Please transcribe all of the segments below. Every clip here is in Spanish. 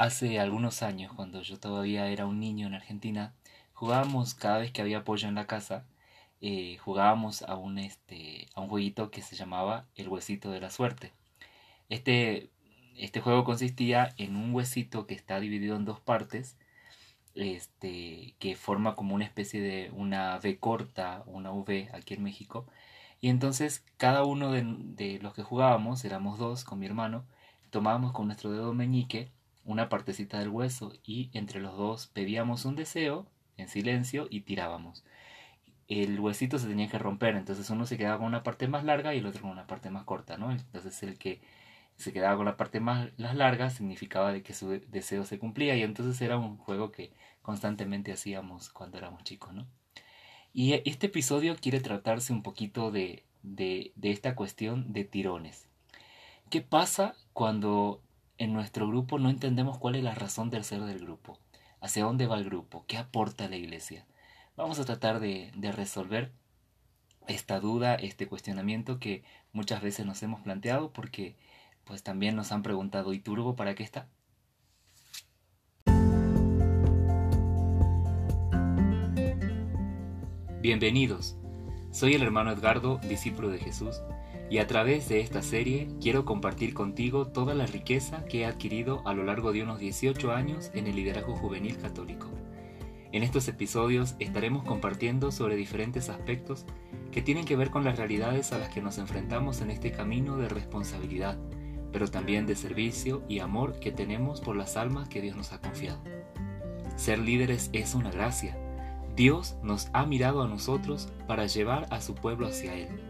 Hace algunos años, cuando yo todavía era un niño en Argentina, jugábamos cada vez que había pollo en la casa, eh, jugábamos a un, este, a un jueguito que se llamaba el huesito de la suerte. Este, este juego consistía en un huesito que está dividido en dos partes, este, que forma como una especie de una V corta, una V aquí en México. Y entonces cada uno de, de los que jugábamos, éramos dos con mi hermano, tomábamos con nuestro dedo meñique una partecita del hueso y entre los dos pedíamos un deseo en silencio y tirábamos. El huesito se tenía que romper, entonces uno se quedaba con una parte más larga y el otro con una parte más corta, ¿no? Entonces el que se quedaba con la parte más larga significaba de que su deseo se cumplía y entonces era un juego que constantemente hacíamos cuando éramos chicos, ¿no? Y este episodio quiere tratarse un poquito de, de, de esta cuestión de tirones. ¿Qué pasa cuando en nuestro grupo no entendemos cuál es la razón del ser del grupo, hacia dónde va el grupo, qué aporta la iglesia. Vamos a tratar de, resolver esta duda, este cuestionamiento que muchas veces nos hemos planteado porque pues también nos han preguntado, ¿y Turbo para qué está? Bienvenidos, soy el hermano Edgardo, discípulo de Jesús y a través de esta serie quiero compartir contigo toda la riqueza que he adquirido a lo largo de unos 18 años en el liderazgo juvenil católico. En estos episodios estaremos compartiendo sobre diferentes aspectos que tienen que ver con las realidades a las que nos enfrentamos en este camino de responsabilidad, pero también de servicio y amor que tenemos por las almas que Dios nos ha confiado. Ser líderes es una gracia. Dios nos ha mirado a nosotros para llevar a su pueblo hacia Él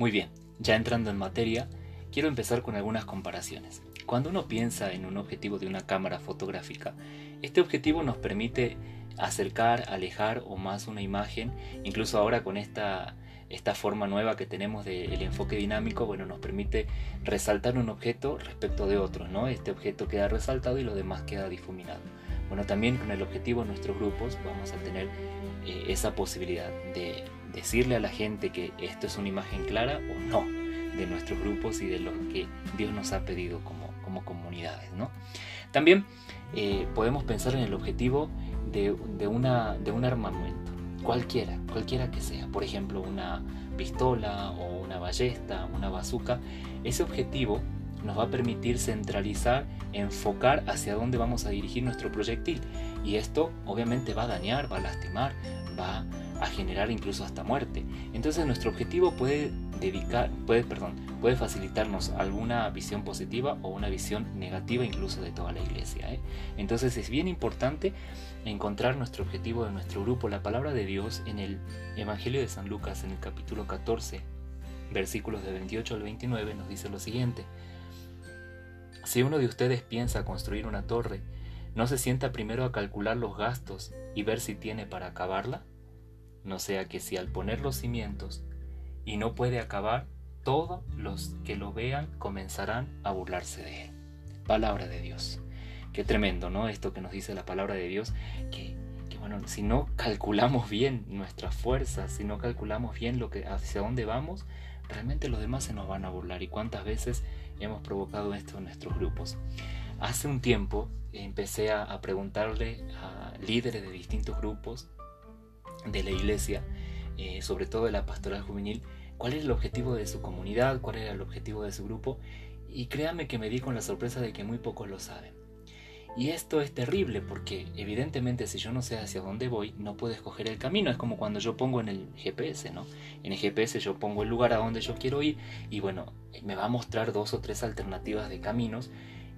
Muy bien, ya entrando en materia, quiero empezar con algunas comparaciones. Cuando uno piensa en un objetivo de una cámara fotográfica, este objetivo nos permite acercar, alejar o más una imagen, incluso ahora con esta, esta forma nueva que tenemos del enfoque dinámico, bueno, nos permite resaltar un objeto respecto de otro, ¿no? Este objeto queda resaltado y lo demás queda difuminado. Bueno, también con el objetivo de nuestros grupos vamos a tener eh, esa posibilidad de decirle a la gente que esto es una imagen clara o no de nuestros grupos y de lo que Dios nos ha pedido como, como comunidades. ¿no? También eh, podemos pensar en el objetivo de, una, de un armamento, cualquiera, cualquiera que sea, por ejemplo una pistola o una ballesta, una bazuca, ese objetivo nos va a permitir centralizar, enfocar hacia dónde vamos a dirigir nuestro proyectil. Y esto obviamente va a dañar, va a lastimar, va a generar incluso hasta muerte. Entonces nuestro objetivo puede dedicar, puede, perdón, puede facilitarnos alguna visión positiva o una visión negativa incluso de toda la iglesia. ¿eh? Entonces es bien importante encontrar nuestro objetivo de nuestro grupo. La palabra de Dios en el Evangelio de San Lucas en el capítulo 14, versículos de 28 al 29 nos dice lo siguiente. Si uno de ustedes piensa construir una torre, ¿no se sienta primero a calcular los gastos y ver si tiene para acabarla? No sea que si al poner los cimientos y no puede acabar, todos los que lo vean comenzarán a burlarse de él. Palabra de Dios. Qué tremendo, ¿no? Esto que nos dice la palabra de Dios, que, bueno, si no calculamos bien nuestras fuerzas, si no calculamos bien lo que, hacia dónde vamos, realmente los demás se nos van a burlar. ¿Y cuántas veces hemos provocado esto en nuestros grupos? Hace un tiempo empecé a preguntarle a líderes de distintos grupos de la iglesia, eh, sobre todo de la pastoral juvenil, cuál era el objetivo de su comunidad, cuál era el objetivo de su grupo, y créame que me di con la sorpresa de que muy pocos lo saben. Y esto es terrible porque evidentemente si yo no sé hacia dónde voy, no puedo escoger el camino. Es como cuando yo pongo en el GPS, ¿no? En el GPS yo pongo el lugar a donde yo quiero ir y bueno, me va a mostrar dos o tres alternativas de caminos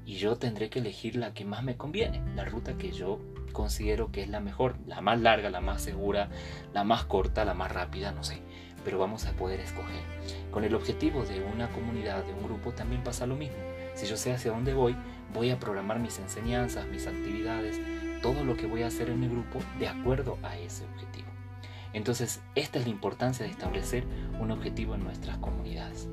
y yo tendré que elegir la que más me conviene, la ruta que yo considero que es la mejor, la más larga, la más segura, la más corta, la más rápida, no sé. pero vamos a poder escoger. Con el objetivo de una comunidad, de un grupo, también pasa lo mismo. Si yo sé hacia dónde voy, voy a programar mis enseñanzas, mis actividades, todo lo que voy a hacer en mi grupo de acuerdo a ese objetivo. Entonces, esta es la importancia de establecer un objetivo en nuestras comunidades.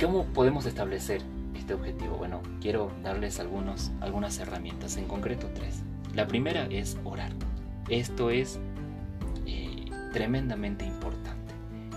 ¿Cómo podemos establecer este objetivo? Bueno, quiero darles algunos, algunas herramientas, en concreto tres. La primera es orar. Esto es eh, tremendamente importante.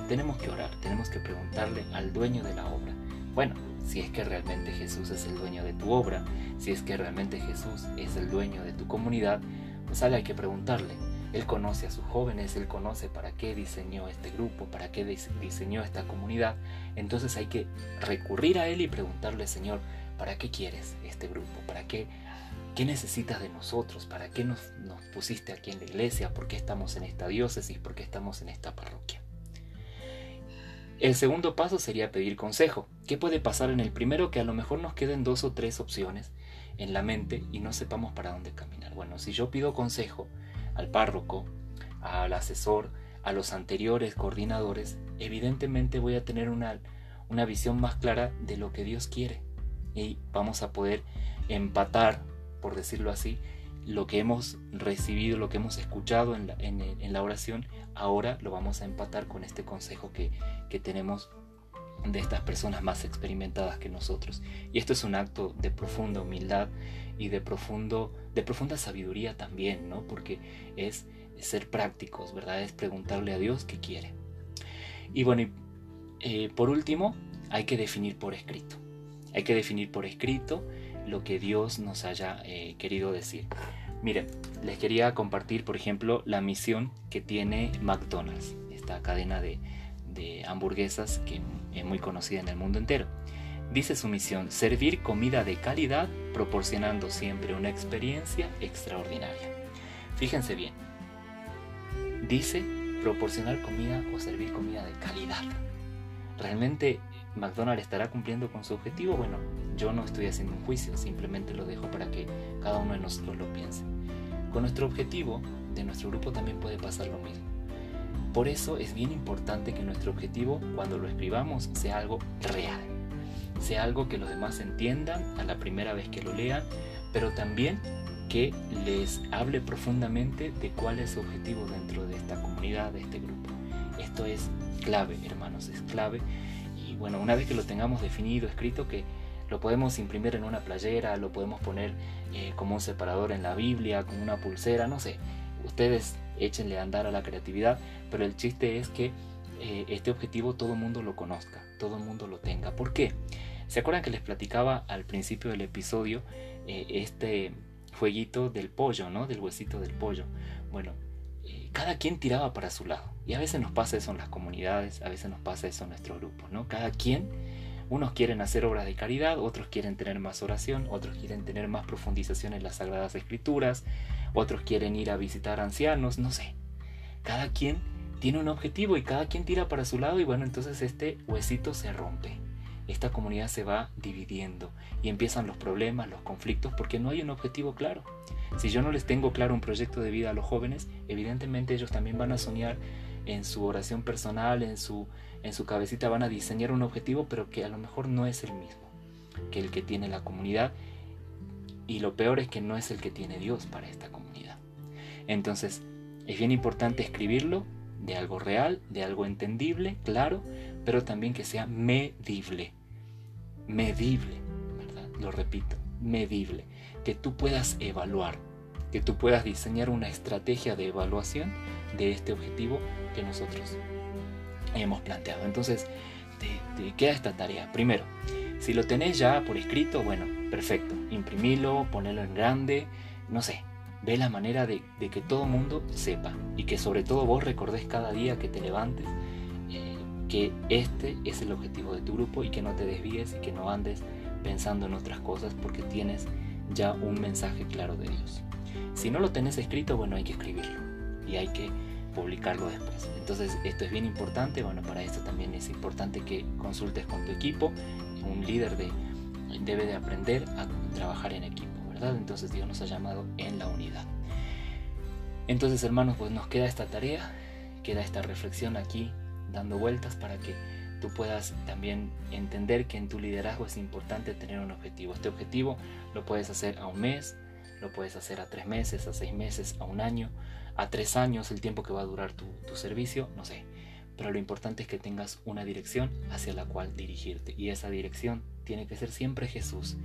Tenemos que orar, tenemos que preguntarle al dueño de la obra. Bueno, si es que realmente Jesús es el dueño de tu obra, si es que realmente Jesús es el dueño de tu comunidad, pues hay que preguntarle. Él conoce a sus jóvenes, él conoce para qué diseñó este grupo, para qué diseñó esta comunidad. Entonces hay que recurrir a él y preguntarle, Señor, ¿para qué quieres este grupo? ¿Para qué? ¿Qué necesitas de nosotros? ¿Para qué nos, nos pusiste aquí en la iglesia? ¿Por qué estamos en esta diócesis? ¿Por qué estamos en esta parroquia? El segundo paso sería pedir consejo. ¿Qué puede pasar en el primero? Que a lo mejor nos queden dos o tres opciones en la mente y no sepamos para dónde caminar. Bueno, si yo pido consejo al párroco, al asesor, a los anteriores coordinadores, evidentemente voy a tener una, una visión más clara de lo que Dios quiere. Y vamos a poder empatar, por decirlo así, lo que hemos recibido, lo que hemos escuchado en la, en, la oración, ahora lo vamos a empatar con este consejo que, que tenemos de estas personas más experimentadas que nosotros. Y esto es un acto de profunda humildad y de, profundo, de profunda sabiduría también, ¿no? Porque es ser prácticos, ¿verdad? Es preguntarle a Dios qué quiere. Y bueno, eh, por último, hay que definir por escrito. Hay que definir por escrito lo que Dios nos haya eh, querido decir. Miren, les quería compartir, por ejemplo, la misión que tiene McDonald's, esta cadena de, de hamburguesas que es muy conocida en el mundo entero. Dice su misión, servir comida de calidad proporcionando siempre una experiencia extraordinaria. Fíjense bien, dice proporcionar comida o servir comida de calidad. ¿Realmente McDonald's estará cumpliendo con su objetivo? Bueno, yo no estoy haciendo un juicio, simplemente lo dejo para que cada uno de nosotros lo piense. Con nuestro objetivo de nuestro grupo también puede pasar lo mismo. Por eso es bien importante que nuestro objetivo, cuando lo escribamos, sea algo real. Sea algo que los demás entiendan a la primera vez que lo lean, pero también que les hable profundamente de cuál es su objetivo dentro de esta comunidad, de este grupo. Esto es clave, hermanos, es clave. Y bueno, una vez que lo tengamos definido, escrito, que lo podemos imprimir en una playera, lo podemos poner eh, como un separador en la Biblia, con una pulsera, no sé. Ustedes échenle a andar a la creatividad, pero el chiste es que eh, este objetivo todo el mundo lo conozca, todo el mundo lo tenga. ¿Por qué? ¿Se acuerdan que les platicaba al principio del episodio eh, este fueguito del pollo, ¿no? Del huesito del pollo. Bueno, eh, cada quien tiraba para su lado. Y a veces nos pasa eso en las comunidades, a veces nos pasa eso en nuestro grupo, ¿no? Cada quien, unos quieren hacer obras de caridad, otros quieren tener más oración, otros quieren tener más profundización en las Sagradas Escrituras, otros quieren ir a visitar ancianos, no sé. Cada quien tiene un objetivo y cada quien tira para su lado y bueno, entonces este huesito se rompe. Esta comunidad se va dividiendo y empiezan los problemas, los conflictos, porque no hay un objetivo claro. Si yo no les tengo claro un proyecto de vida a los jóvenes, evidentemente ellos también van a soñar en su oración personal, en su, en su cabecita van a diseñar un objetivo, pero que a lo mejor no es el mismo que el que tiene la comunidad y lo peor es que no es el que tiene Dios para esta comunidad. Entonces, es bien importante escribirlo de algo real, de algo entendible, claro, pero también que sea medible. Medible, ¿verdad? Lo repito, medible. Que tú puedas evaluar, que tú puedas diseñar una estrategia de evaluación de este objetivo que nosotros hemos planteado. Entonces, te, te queda esta tarea. Primero, si lo tenés ya por escrito, bueno, perfecto. Imprimilo, ponelo en grande, no sé. Ve la manera de, que todo mundo sepa y que sobre todo vos recordés cada día que te levantes eh, que este es el objetivo de tu grupo y que no te desvíes y que no andes pensando en otras cosas porque tienes ya un mensaje claro de Dios. Si no lo tenés escrito, bueno, hay que escribirlo y hay que publicarlo después. Entonces esto es bien importante, bueno, para esto también es importante que consultes con tu equipo, un líder de, debe de aprender a trabajar en equipo, ¿verdad? Entonces Dios nos ha llamado en la unidad. Entonces hermanos, pues nos queda esta tarea, queda esta reflexión aquí dando vueltas para que tú puedas también entender que en tu liderazgo es importante tener un objetivo. Este objetivo lo puedes hacer a un mes, lo puedes hacer a tres meses, a seis meses, a un año, a tres años, el tiempo que va a durar tu, tu servicio, no sé. Pero lo importante es que tengas una dirección hacia la cual dirigirte. Y esa dirección tiene que ser siempre Jesús,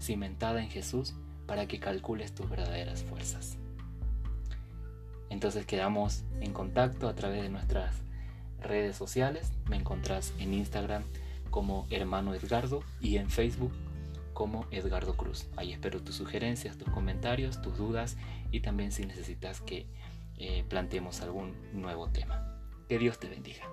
cimentada en Jesús, para que calcules tus verdaderas fuerzas. Entonces quedamos en contacto a través de nuestras redes sociales. Me encontrás en Instagram como hermano Edgardo y en Facebook como Edgardo Cruz. Ahí espero tus sugerencias, tus comentarios, tus dudas y también si necesitas que eh, planteemos algún nuevo tema. Que Dios te bendiga.